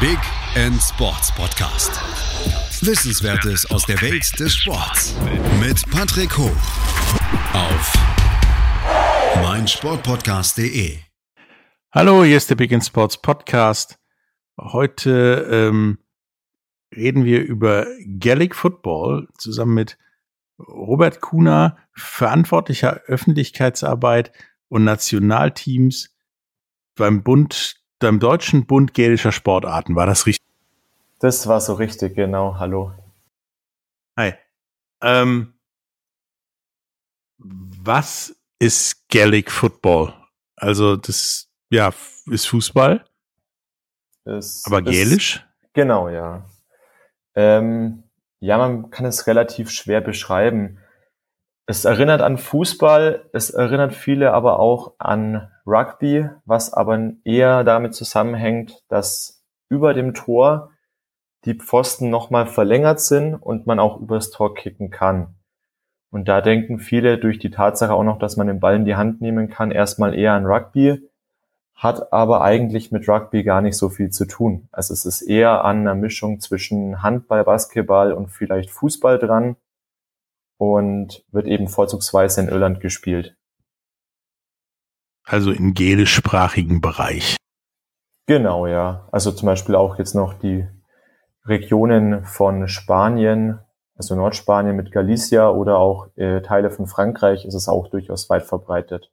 Big End Sports Podcast. Wissenswertes aus der Welt des Sports mit Patrick Hoch auf meinsportpodcast.de. Hallo, hier ist der Big End Sports Podcast. Heute ähm, reden wir über Gaelic Football zusammen mit Robert Kuhner, verantwortlicher Öffentlichkeitsarbeit und Nationalteams beim Bund, beim Deutschen Bund Gälischer Sportarten. War das richtig? Das war so richtig, genau. Hallo. Hi. Ähm, was ist Gaelic Football? Also das, ja, ist Fußball. Es aber gälisch? Ist, genau, ja. Ähm, ja, man kann es relativ schwer beschreiben. Es erinnert an Fußball, es erinnert viele aber auch an Rugby, was aber eher damit zusammenhängt, dass über dem Tor die Pfosten nochmal verlängert sind und man auch übers Tor kicken kann. Und da denken viele durch die Tatsache auch noch, dass man den Ball in die Hand nehmen kann, erstmal eher an Rugby, hat aber eigentlich mit Rugby gar nicht so viel zu tun. Also es ist eher an einer Mischung zwischen Handball, Basketball und vielleicht Fußball dran und wird eben vorzugsweise in Irland gespielt. Also im gälischsprachigen Bereich. Genau, ja. Also zum Beispiel auch jetzt noch die Regionen von Spanien, also Nordspanien mit Galicia oder auch äh, Teile von Frankreich ist es auch durchaus weit verbreitet.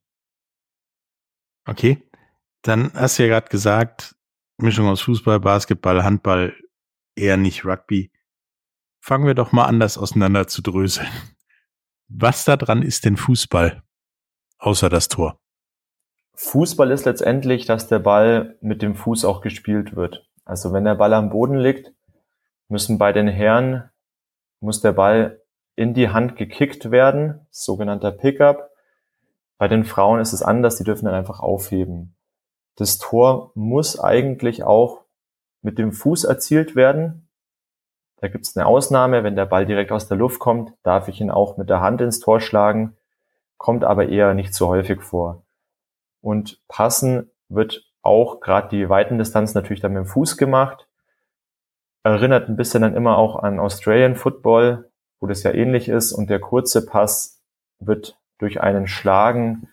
Okay. Dann hast du ja gerade gesagt, Mischung aus Fußball, Basketball, Handball, eher nicht Rugby. Fangen wir doch mal an, das auseinander zu dröseln. Was da dran ist denn Fußball? Außer das Tor. Fußball ist letztendlich, dass der Ball mit dem Fuß auch gespielt wird. Also wenn der Ball am Boden liegt, müssen bei den Herren, muss der Ball in die Hand gekickt werden, sogenannter Pickup. Bei den Frauen ist es anders, die dürfen dann einfach aufheben. Das Tor muss eigentlich auch mit dem Fuß erzielt werden. Da gibt es eine Ausnahme, wenn der Ball direkt aus der Luft kommt, darf ich ihn auch mit der Hand ins Tor schlagen, kommt aber eher nicht so häufig vor. Und passen wird auch gerade die weiten Distanz natürlich dann mit dem Fuß gemacht. Erinnert ein bisschen dann immer auch an Australian Football, wo das ja ähnlich ist. Und der kurze Pass wird durch einen Schlagen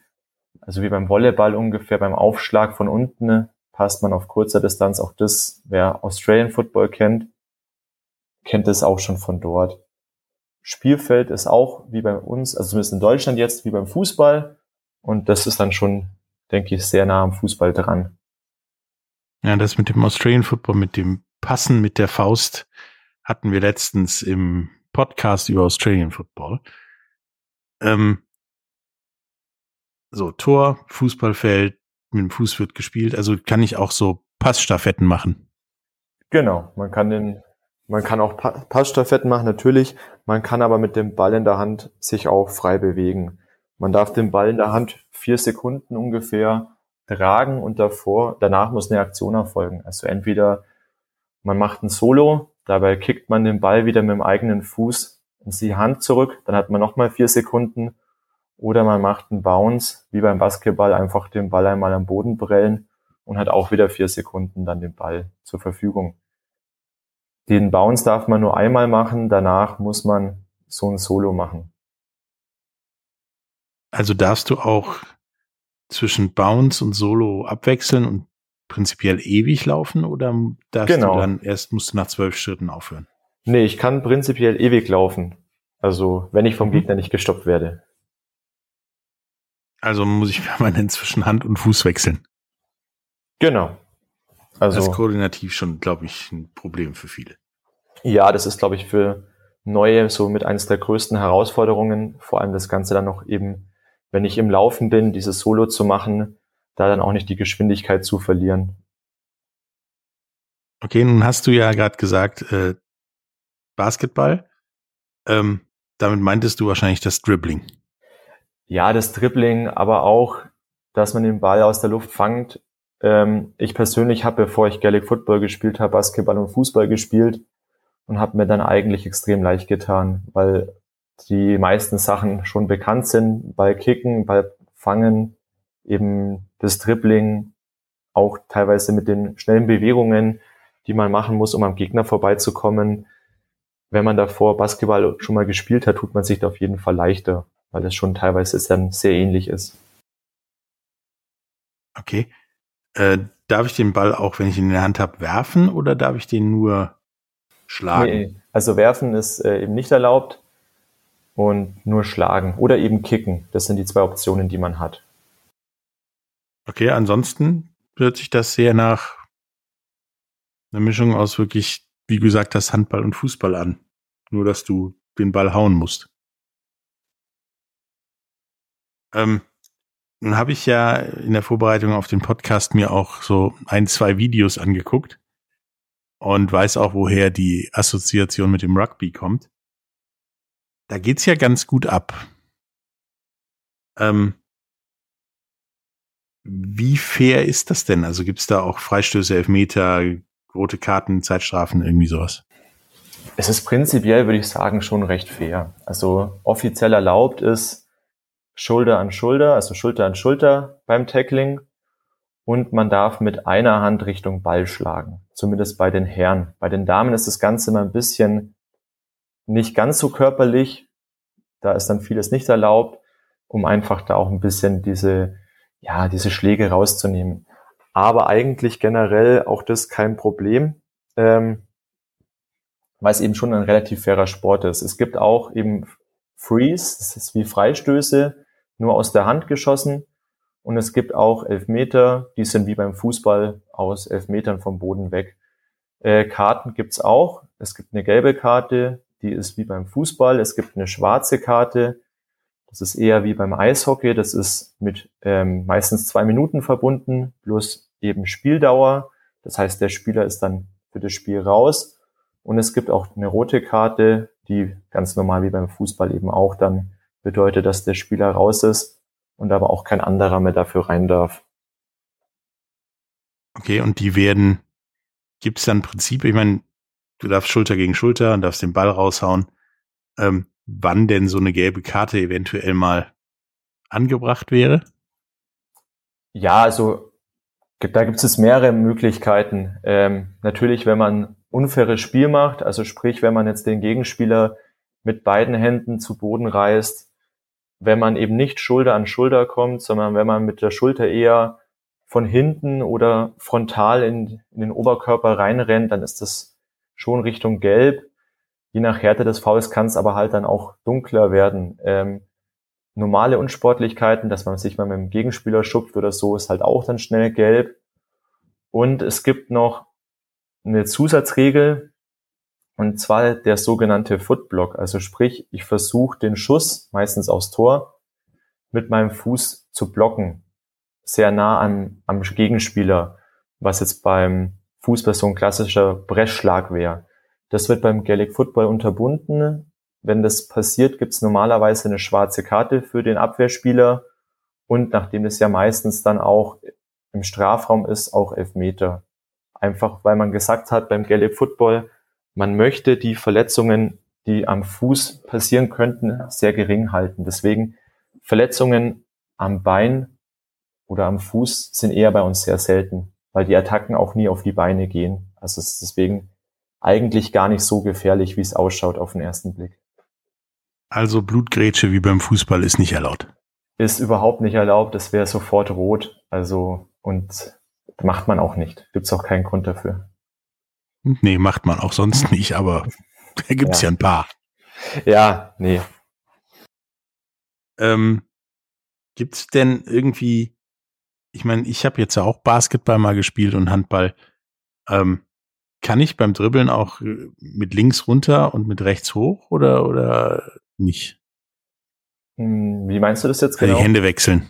also wie beim Volleyball ungefähr beim Aufschlag von unten passt man auf kurzer Distanz. Auch das, wer Australian Football kennt, kennt es auch schon von dort. Spielfeld ist auch wie bei uns, also zumindest in Deutschland jetzt, wie beim Fußball. Und das ist dann schon, denke ich, sehr nah am Fußball dran. Ja, das mit dem Australian Football, mit dem Passen mit der Faust hatten wir letztens im Podcast über Australian Football. Ähm, so Tor, Fußballfeld, mit dem Fuß wird gespielt. Also kann ich auch so Passstaffetten machen. Genau, man kann den, man kann auch pa Passstaffetten machen, natürlich. Man kann aber mit dem Ball in der Hand sich auch frei bewegen. Man darf den Ball in der Hand vier Sekunden ungefähr tragen und davor, danach muss eine Aktion erfolgen. Also entweder man macht ein Solo, dabei kickt man den Ball wieder mit dem eigenen Fuß in die Hand zurück, dann hat man nochmal vier Sekunden oder man macht einen Bounce, wie beim Basketball, einfach den Ball einmal am Boden brellen und hat auch wieder vier Sekunden dann den Ball zur Verfügung. Den Bounce darf man nur einmal machen, danach muss man so ein Solo machen. Also darfst du auch zwischen Bounce und Solo abwechseln und prinzipiell ewig laufen oder darfst genau. du dann erst musst du nach zwölf Schritten aufhören? Nee, ich kann prinzipiell ewig laufen. Also wenn ich vom mhm. Gegner nicht gestoppt werde. Also muss ich permanent zwischen Hand und Fuß wechseln. Genau. Also das ist koordinativ schon, glaube ich, ein Problem für viele. Ja, das ist, glaube ich, für Neue so mit eines der größten Herausforderungen. Vor allem das Ganze dann noch eben, wenn ich im Laufen bin, dieses Solo zu machen, da dann auch nicht die Geschwindigkeit zu verlieren. Okay, nun hast du ja gerade gesagt, äh, Basketball. Ähm, damit meintest du wahrscheinlich das Dribbling. Ja, das Dribbling, aber auch, dass man den Ball aus der Luft fangt. Ähm, ich persönlich habe, bevor ich Gaelic Football gespielt habe, Basketball und Fußball gespielt und habe mir dann eigentlich extrem leicht getan, weil die meisten Sachen schon bekannt sind. Ball kicken, Ball fangen, eben das Dribbling, auch teilweise mit den schnellen Bewegungen, die man machen muss, um am Gegner vorbeizukommen. Wenn man davor Basketball schon mal gespielt hat, tut man sich da auf jeden Fall leichter, weil das schon teilweise dann sehr ähnlich ist. Okay. Äh, darf ich den Ball auch, wenn ich ihn in der Hand habe, werfen oder darf ich den nur schlagen? Nee, also werfen ist äh, eben nicht erlaubt und nur schlagen oder eben kicken. Das sind die zwei Optionen, die man hat. Okay, ansonsten hört sich das sehr nach einer Mischung aus wirklich, wie gesagt, das Handball und Fußball an. Nur, dass du den Ball hauen musst. Ähm, nun habe ich ja in der Vorbereitung auf den Podcast mir auch so ein, zwei Videos angeguckt und weiß auch, woher die Assoziation mit dem Rugby kommt. Da geht's ja ganz gut ab. Ähm, wie fair ist das denn? Also gibt's da auch Freistöße, Elfmeter, rote Karten, Zeitstrafen, irgendwie sowas? Es ist prinzipiell, würde ich sagen, schon recht fair. Also offiziell erlaubt ist Schulter an Schulter, also Schulter an Schulter beim Tackling. Und man darf mit einer Hand Richtung Ball schlagen. Zumindest bei den Herren. Bei den Damen ist das Ganze immer ein bisschen nicht ganz so körperlich. Da ist dann vieles nicht erlaubt, um einfach da auch ein bisschen diese, ja, diese Schläge rauszunehmen. Aber eigentlich generell auch das kein Problem, ähm, weil es eben schon ein relativ fairer Sport ist. Es gibt auch eben Freeze, das ist wie Freistöße, nur aus der Hand geschossen. Und es gibt auch Elfmeter, die sind wie beim Fußball aus Elfmetern vom Boden weg. Äh, Karten gibt's auch. Es gibt eine gelbe Karte, die ist wie beim Fußball. Es gibt eine schwarze Karte, das ist eher wie beim Eishockey. Das ist mit ähm, meistens zwei Minuten verbunden, plus eben Spieldauer. Das heißt, der Spieler ist dann für das Spiel raus. Und es gibt auch eine rote Karte, die ganz normal wie beim Fußball eben auch dann bedeutet, dass der Spieler raus ist und aber auch kein anderer mehr dafür rein darf. Okay, und die werden, gibt es dann Prinzip, ich meine, du darfst Schulter gegen Schulter und darfst den Ball raushauen. Ähm, wann denn so eine gelbe Karte eventuell mal angebracht wäre? Ja, also da gibt es mehrere Möglichkeiten. Ähm, natürlich, wenn man unfaires Spiel macht, also sprich, wenn man jetzt den Gegenspieler mit beiden Händen zu Boden reißt, wenn man eben nicht Schulter an Schulter kommt, sondern wenn man mit der Schulter eher von hinten oder frontal in, in den Oberkörper reinrennt, dann ist das schon Richtung Gelb. Je nach Härte des Fouls kann es aber halt dann auch dunkler werden. Ähm, normale Unsportlichkeiten, dass man sich mal mit dem Gegenspieler schupft oder so, ist halt auch dann schnell gelb. Und es gibt noch eine Zusatzregel, und zwar der sogenannte Footblock. Also sprich, ich versuche den Schuss, meistens aufs Tor, mit meinem Fuß zu blocken. Sehr nah an, am Gegenspieler, was jetzt beim Fußball so ein klassischer Brechschlag wäre. Das wird beim Gaelic Football unterbunden. Wenn das passiert, gibt es normalerweise eine schwarze Karte für den Abwehrspieler und nachdem es ja meistens dann auch im Strafraum ist, auch Elfmeter. Einfach weil man gesagt hat, beim Gaelic Football, man möchte die Verletzungen, die am Fuß passieren könnten, sehr gering halten. Deswegen Verletzungen am Bein oder am Fuß sind eher bei uns sehr selten, weil die Attacken auch nie auf die Beine gehen. Also es ist deswegen eigentlich gar nicht so gefährlich, wie es ausschaut auf den ersten Blick. Also Blutgrätsche wie beim Fußball ist nicht erlaubt. Ist überhaupt nicht erlaubt, es wäre sofort rot. Also und macht man auch nicht. Gibt es auch keinen Grund dafür. Nee, macht man auch sonst nicht, aber da gibt's ja. ja ein paar. Ja, nee. Ähm, gibt's denn irgendwie, ich meine, ich habe jetzt ja auch Basketball mal gespielt und Handball. Ähm, kann ich beim Dribbeln auch äh, mit links runter und mit rechts hoch oder, oder nicht? Hm, wie meinst du das jetzt genau? Die Hände wechseln.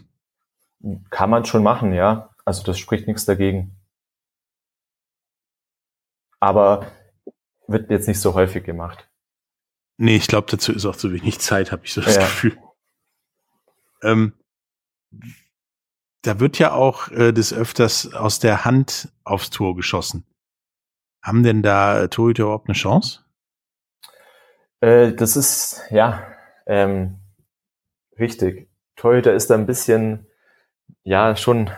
Kann man schon machen, ja. Also das spricht nichts dagegen. Aber wird jetzt nicht so häufig gemacht. Nee, ich glaube, dazu ist auch zu wenig Zeit, habe ich so das ja. Gefühl. Ähm, da wird ja auch äh, des Öfters aus der Hand aufs Tor geschossen. Haben denn da Torhüter überhaupt eine Chance? Äh, das ist, ja, ähm, richtig. Torhüter ist da ein bisschen, ja, schon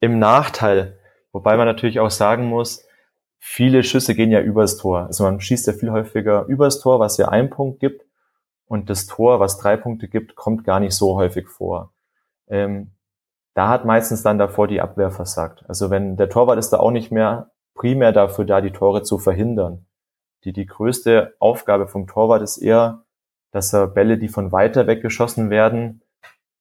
im Nachteil. Wobei man natürlich auch sagen muss, viele Schüsse gehen ja übers Tor. Also man schießt ja viel häufiger übers Tor, was ja einen Punkt gibt. Und das Tor, was drei Punkte gibt, kommt gar nicht so häufig vor. Ähm, da hat meistens dann davor die Abwehr versagt. Also wenn der Torwart ist da auch nicht mehr primär dafür da, die Tore zu verhindern. Die, die größte Aufgabe vom Torwart ist eher, dass er Bälle, die von weiter weg geschossen werden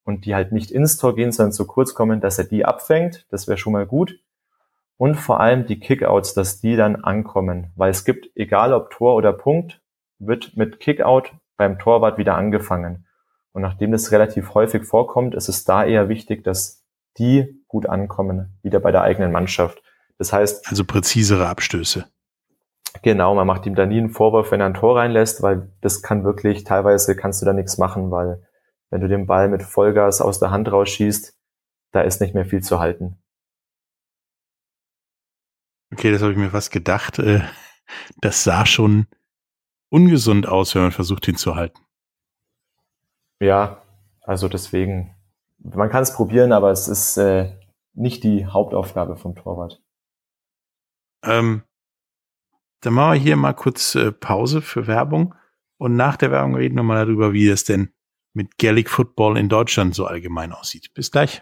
und die halt nicht ins Tor gehen, sondern zu kurz kommen, dass er die abfängt. Das wäre schon mal gut. Und vor allem die Kickouts, dass die dann ankommen. Weil es gibt, egal ob Tor oder Punkt, wird mit Kickout beim Torwart wieder angefangen. Und nachdem das relativ häufig vorkommt, ist es da eher wichtig, dass die gut ankommen, wieder bei der eigenen Mannschaft. Das heißt. Also präzisere Abstöße. Genau, man macht ihm da nie einen Vorwurf, wenn er ein Tor reinlässt, weil das kann wirklich, teilweise kannst du da nichts machen, weil wenn du den Ball mit Vollgas aus der Hand rausschießt, da ist nicht mehr viel zu halten. Okay, das habe ich mir fast gedacht. Äh, das sah schon ungesund aus, wenn man versucht, ihn zu halten. Ja, also deswegen, man kann es probieren, aber es ist äh, nicht die Hauptaufgabe vom Torwart. Ähm, dann machen wir hier mal kurz äh, Pause für Werbung und nach der Werbung reden wir mal darüber, wie es denn mit Gaelic Football in Deutschland so allgemein aussieht. Bis gleich.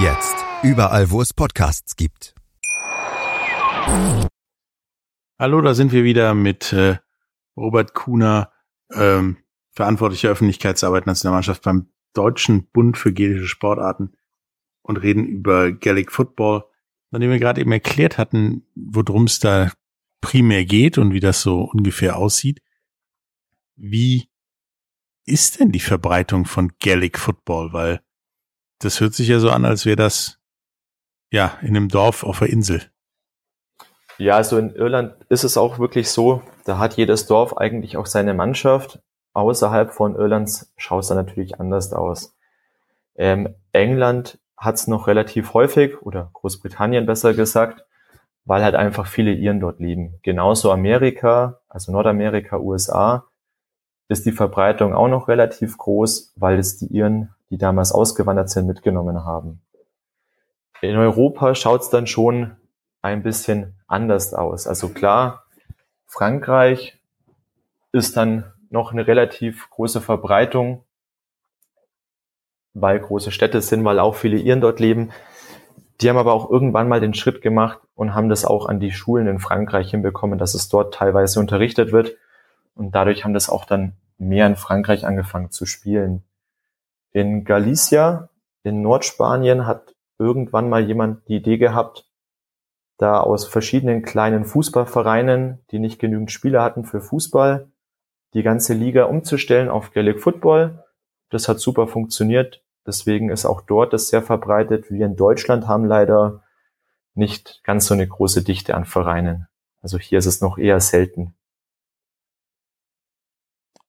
Jetzt. Überall, wo es Podcasts gibt. Hallo, da sind wir wieder mit äh, Robert Kuhner, ähm, verantwortlicher Öffentlichkeitsarbeit Nationalmannschaft beim Deutschen Bund für gelische Sportarten und reden über Gaelic Football, nachdem wir gerade eben erklärt hatten, worum es da primär geht und wie das so ungefähr aussieht. Wie ist denn die Verbreitung von Gaelic Football? Weil das hört sich ja so an, als wäre das ja in einem Dorf auf der Insel. Ja, also in Irland ist es auch wirklich so, da hat jedes Dorf eigentlich auch seine Mannschaft. Außerhalb von Irlands schaut es dann natürlich anders aus. Ähm, England hat es noch relativ häufig, oder Großbritannien besser gesagt, weil halt einfach viele Iren dort leben. Genauso Amerika, also Nordamerika, USA, ist die Verbreitung auch noch relativ groß, weil es die Iren die damals ausgewandert sind, mitgenommen haben. In Europa schaut es dann schon ein bisschen anders aus. Also klar, Frankreich ist dann noch eine relativ große Verbreitung, weil große Städte sind, weil auch viele Iren dort leben. Die haben aber auch irgendwann mal den Schritt gemacht und haben das auch an die Schulen in Frankreich hinbekommen, dass es dort teilweise unterrichtet wird. Und dadurch haben das auch dann mehr in Frankreich angefangen zu spielen. In Galicia, in Nordspanien, hat irgendwann mal jemand die Idee gehabt, da aus verschiedenen kleinen Fußballvereinen, die nicht genügend Spieler hatten für Fußball, die ganze Liga umzustellen auf Gaelic Football. Das hat super funktioniert. Deswegen ist auch dort das sehr verbreitet. Wir in Deutschland haben leider nicht ganz so eine große Dichte an Vereinen. Also hier ist es noch eher selten.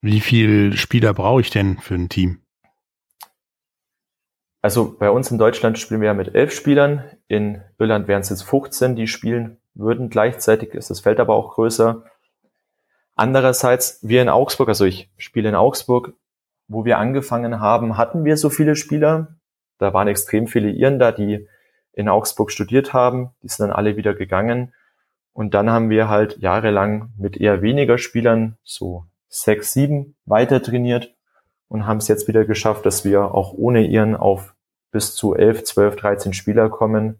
Wie viel Spieler brauche ich denn für ein Team? Also bei uns in Deutschland spielen wir ja mit elf Spielern. In Irland wären es jetzt 15, die spielen würden. Gleichzeitig ist das Feld aber auch größer. Andererseits, wir in Augsburg, also ich spiele in Augsburg, wo wir angefangen haben, hatten wir so viele Spieler. Da waren extrem viele Iren da, die in Augsburg studiert haben. Die sind dann alle wieder gegangen. Und dann haben wir halt jahrelang mit eher weniger Spielern, so sechs, sieben, weiter trainiert und haben es jetzt wieder geschafft, dass wir auch ohne ihren auf bis zu 11, 12, 13 Spieler kommen.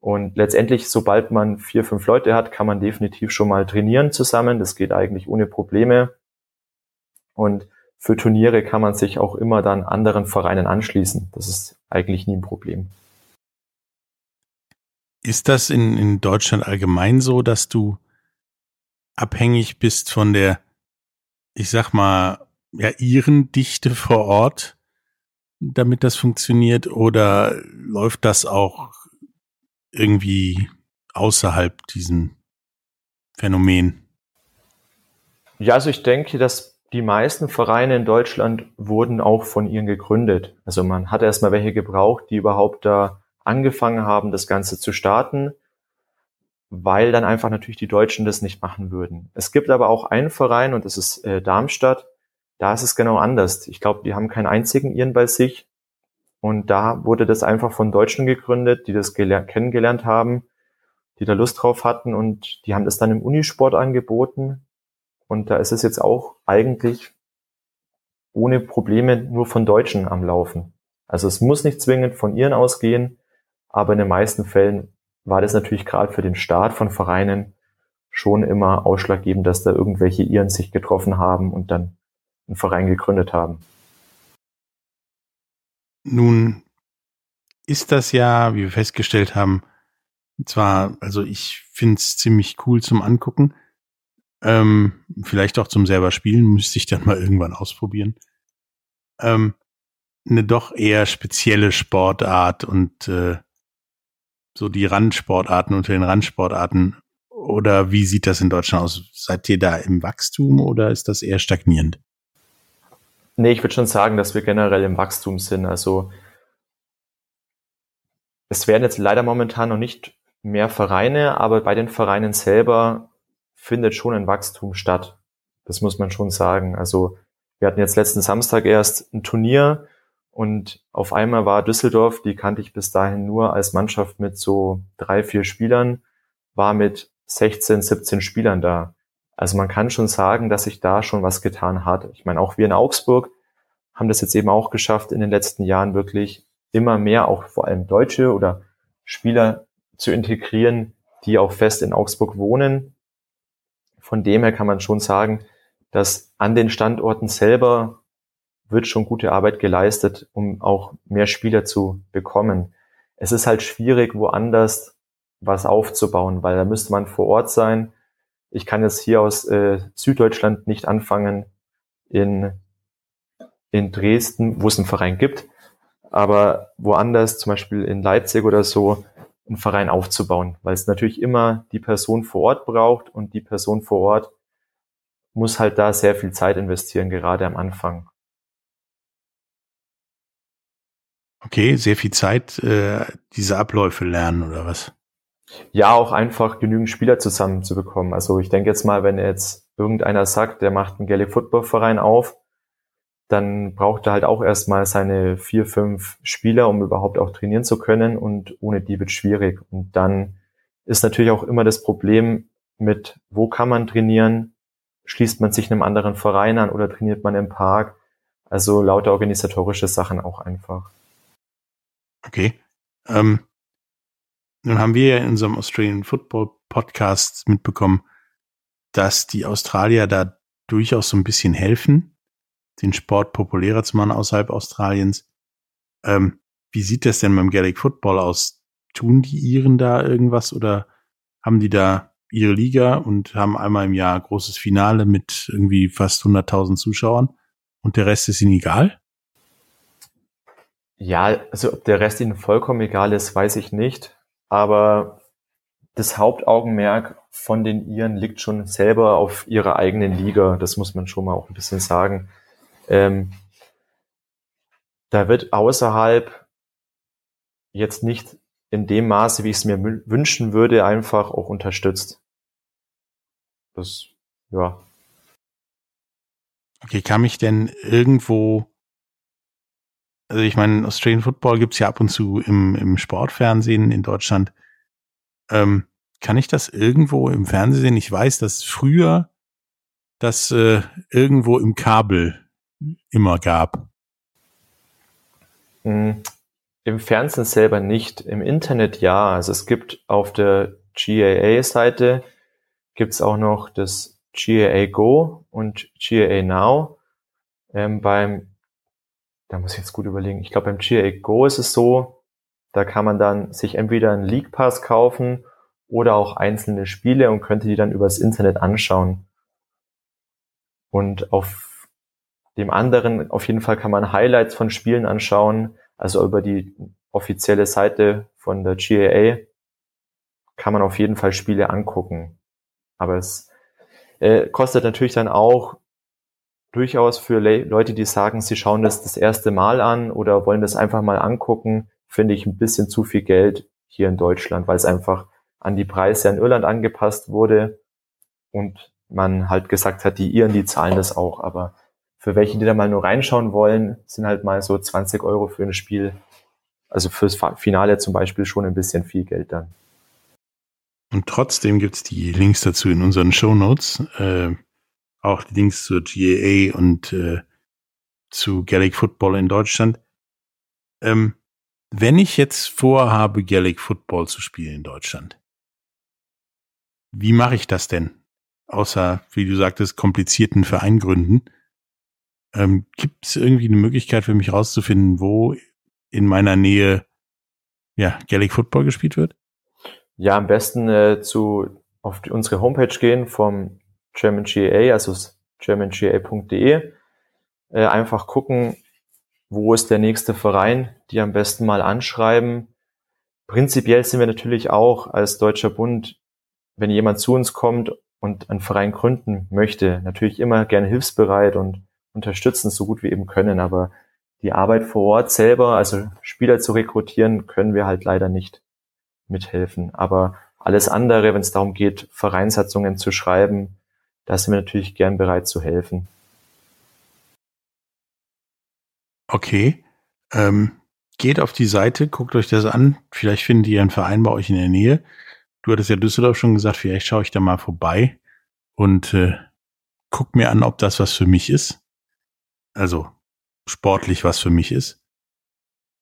Und letztendlich, sobald man vier, fünf Leute hat, kann man definitiv schon mal trainieren zusammen. Das geht eigentlich ohne Probleme. Und für Turniere kann man sich auch immer dann anderen Vereinen anschließen. Das ist eigentlich nie ein Problem. Ist das in, in Deutschland allgemein so, dass du abhängig bist von der, ich sag mal, ja, ihren Dichte vor Ort, damit das funktioniert? Oder läuft das auch irgendwie außerhalb diesem Phänomen? Ja, also ich denke, dass die meisten Vereine in Deutschland wurden auch von ihnen gegründet. Also man hat erstmal welche gebraucht, die überhaupt da angefangen haben, das Ganze zu starten, weil dann einfach natürlich die Deutschen das nicht machen würden. Es gibt aber auch einen Verein und das ist äh, Darmstadt. Da ist es genau anders. Ich glaube, die haben keinen einzigen ihren bei sich. Und da wurde das einfach von Deutschen gegründet, die das kennengelernt haben, die da Lust drauf hatten und die haben das dann im Unisport angeboten. Und da ist es jetzt auch eigentlich ohne Probleme nur von Deutschen am Laufen. Also es muss nicht zwingend von ihren ausgehen, aber in den meisten Fällen war das natürlich gerade für den Start von Vereinen schon immer ausschlaggebend, dass da irgendwelche Iren sich getroffen haben und dann einen Verein gegründet haben. Nun ist das ja, wie wir festgestellt haben, zwar, also ich finde es ziemlich cool zum Angucken, ähm, vielleicht auch zum selber spielen, müsste ich dann mal irgendwann ausprobieren. Ähm, eine doch eher spezielle Sportart und äh, so die Randsportarten unter den Randsportarten? Oder wie sieht das in Deutschland aus? Seid ihr da im Wachstum oder ist das eher stagnierend? Nee, ich würde schon sagen, dass wir generell im Wachstum sind. Also es werden jetzt leider momentan noch nicht mehr Vereine, aber bei den Vereinen selber findet schon ein Wachstum statt. Das muss man schon sagen. Also wir hatten jetzt letzten Samstag erst ein Turnier und auf einmal war Düsseldorf, die kannte ich bis dahin nur als Mannschaft mit so drei, vier Spielern, war mit 16, 17 Spielern da. Also man kann schon sagen, dass sich da schon was getan hat. Ich meine, auch wir in Augsburg haben das jetzt eben auch geschafft, in den letzten Jahren wirklich immer mehr auch vor allem Deutsche oder Spieler zu integrieren, die auch fest in Augsburg wohnen. Von dem her kann man schon sagen, dass an den Standorten selber wird schon gute Arbeit geleistet, um auch mehr Spieler zu bekommen. Es ist halt schwierig, woanders was aufzubauen, weil da müsste man vor Ort sein. Ich kann jetzt hier aus äh, Süddeutschland nicht anfangen, in, in Dresden, wo es einen Verein gibt, aber woanders, zum Beispiel in Leipzig oder so, einen Verein aufzubauen, weil es natürlich immer die Person vor Ort braucht und die Person vor Ort muss halt da sehr viel Zeit investieren, gerade am Anfang. Okay, sehr viel Zeit, äh, diese Abläufe lernen oder was? Ja, auch einfach genügend Spieler zusammenzubekommen. Also ich denke jetzt mal, wenn jetzt irgendeiner sagt, der macht einen Gaelic Football Verein auf, dann braucht er halt auch erstmal seine vier, fünf Spieler, um überhaupt auch trainieren zu können und ohne die wird schwierig. Und dann ist natürlich auch immer das Problem mit, wo kann man trainieren? Schließt man sich einem anderen Verein an oder trainiert man im Park? Also lauter organisatorische Sachen auch einfach. Okay. Ähm, nun haben wir ja in unserem Australian Football Podcast mitbekommen, dass die Australier da durchaus so ein bisschen helfen, den Sport populärer zu machen außerhalb Australiens. Ähm, wie sieht das denn beim Gaelic Football aus? Tun die Iren da irgendwas oder haben die da ihre Liga und haben einmal im Jahr großes Finale mit irgendwie fast 100.000 Zuschauern und der Rest ist ihnen egal? Ja, also ob der Rest ihnen vollkommen egal ist, weiß ich nicht. Aber das Hauptaugenmerk von den Iren liegt schon selber auf ihrer eigenen Liga. Das muss man schon mal auch ein bisschen sagen. Ähm, da wird außerhalb jetzt nicht in dem Maße, wie ich es mir wünschen würde, einfach auch unterstützt. Das, ja. Okay, kann mich denn irgendwo also ich meine, Australian Football gibt's ja ab und zu im, im Sportfernsehen in Deutschland. Ähm, kann ich das irgendwo im Fernsehen sehen? Ich weiß, dass früher das äh, irgendwo im Kabel immer gab. Mhm. Im Fernsehen selber nicht, im Internet ja. Also es gibt auf der GAA-Seite gibt's auch noch das GAA Go und GAA Now. Ähm, beim da muss ich jetzt gut überlegen. Ich glaube, beim GA Go ist es so, da kann man dann sich entweder einen League Pass kaufen oder auch einzelne Spiele und könnte die dann übers Internet anschauen. Und auf dem anderen, auf jeden Fall kann man Highlights von Spielen anschauen, also über die offizielle Seite von der GAA kann man auf jeden Fall Spiele angucken. Aber es äh, kostet natürlich dann auch durchaus für Le Leute, die sagen, sie schauen das das erste Mal an oder wollen das einfach mal angucken, finde ich ein bisschen zu viel Geld hier in Deutschland, weil es einfach an die Preise in Irland angepasst wurde und man halt gesagt hat, die Iren, die zahlen das auch. Aber für welche, die da mal nur reinschauen wollen, sind halt mal so 20 Euro für ein Spiel, also fürs Finale zum Beispiel schon ein bisschen viel Geld dann. Und trotzdem gibt's die Links dazu in unseren Show Notes. Äh, auch die Links zur GAA und äh, zu Gaelic Football in Deutschland. Ähm, wenn ich jetzt vorhabe, Gaelic Football zu spielen in Deutschland, wie mache ich das denn? Außer, wie du sagtest, komplizierten Vereingründen. Ähm, Gibt es irgendwie eine Möglichkeit für mich rauszufinden, wo in meiner Nähe ja, Gaelic Football gespielt wird? Ja, am besten äh, zu auf die, unsere Homepage gehen vom German GA, also germanga.de. Äh, einfach gucken, wo ist der nächste Verein, die am besten mal anschreiben. Prinzipiell sind wir natürlich auch als Deutscher Bund, wenn jemand zu uns kommt und einen Verein gründen möchte, natürlich immer gerne hilfsbereit und unterstützen, so gut wir eben können. Aber die Arbeit vor Ort selber, also Spieler zu rekrutieren, können wir halt leider nicht mithelfen. Aber alles andere, wenn es darum geht, Vereinssatzungen zu schreiben, da sind wir natürlich gern bereit zu helfen. Okay. Ähm, geht auf die Seite, guckt euch das an. Vielleicht findet ihr einen Verein bei euch in der Nähe. Du hattest ja Düsseldorf schon gesagt, vielleicht schaue ich da mal vorbei und äh, guck mir an, ob das was für mich ist. Also sportlich was für mich ist.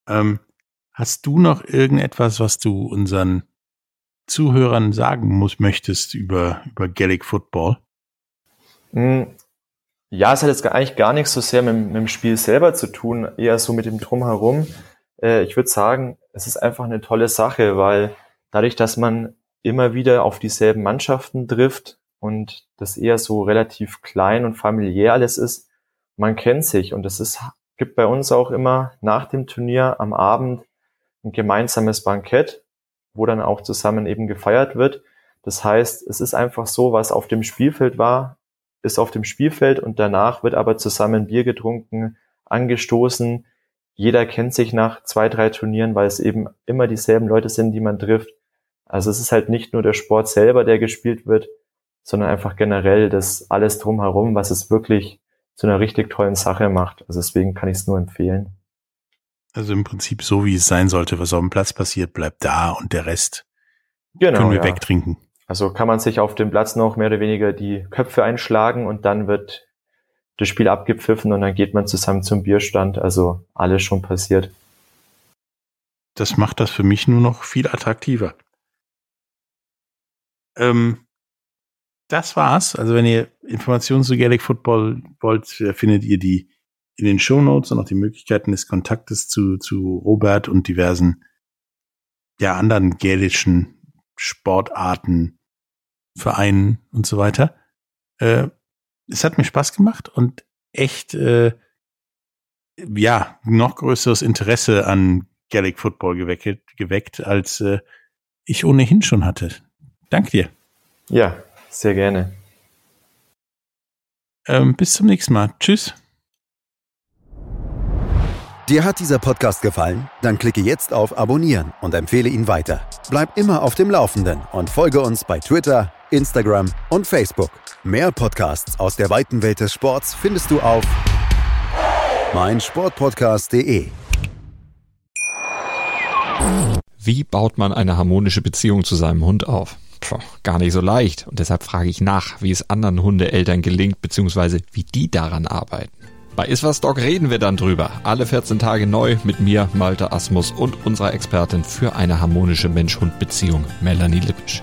Ähm, hast du noch irgendetwas, was du unseren Zuhörern sagen muss, möchtest über, über Gaelic Football? Hm, ja, es hat jetzt eigentlich gar nichts so sehr mit, mit dem Spiel selber zu tun, eher so mit dem Drumherum. Äh, ich würde sagen, es ist einfach eine tolle Sache, weil dadurch, dass man immer wieder auf dieselben Mannschaften trifft und das eher so relativ klein und familiär alles ist, man kennt sich und es gibt bei uns auch immer nach dem Turnier am Abend ein gemeinsames Bankett, wo dann auch zusammen eben gefeiert wird. Das heißt, es ist einfach so, was auf dem Spielfeld war, ist auf dem Spielfeld und danach wird aber zusammen Bier getrunken, angestoßen. Jeder kennt sich nach zwei, drei Turnieren, weil es eben immer dieselben Leute sind, die man trifft. Also es ist halt nicht nur der Sport selber, der gespielt wird, sondern einfach generell das alles drumherum, was es wirklich zu einer richtig tollen Sache macht. Also deswegen kann ich es nur empfehlen. Also im Prinzip so, wie es sein sollte, was auf dem Platz passiert, bleibt da und der Rest genau, können wir ja. wegtrinken. Also kann man sich auf dem Platz noch mehr oder weniger die Köpfe einschlagen und dann wird das Spiel abgepfiffen und dann geht man zusammen zum Bierstand. Also alles schon passiert. Das macht das für mich nur noch viel attraktiver. Ähm, das war's. Also wenn ihr Informationen zu Gaelic Football wollt, findet ihr die in den Show Notes und auch die Möglichkeiten des Kontaktes zu, zu Robert und diversen ja anderen gälischen Sportarten, Vereinen und so weiter. Äh, es hat mir Spaß gemacht und echt äh, ja noch größeres Interesse an Gaelic Football geweckt, geweckt als äh, ich ohnehin schon hatte. Dank dir. Ja, sehr gerne. Ähm, bis zum nächsten Mal. Tschüss. Dir hat dieser Podcast gefallen? Dann klicke jetzt auf Abonnieren und empfehle ihn weiter. Bleib immer auf dem Laufenden und folge uns bei Twitter, Instagram und Facebook. Mehr Podcasts aus der weiten Welt des Sports findest du auf meinsportpodcast.de. Wie baut man eine harmonische Beziehung zu seinem Hund auf? Puh, gar nicht so leicht. Und deshalb frage ich nach, wie es anderen Hundeeltern gelingt, beziehungsweise wie die daran arbeiten. Bei Iswas Dog reden wir dann drüber. Alle 14 Tage neu mit mir, Malte Asmus und unserer Expertin für eine harmonische Mensch-Hund-Beziehung, Melanie Lippisch.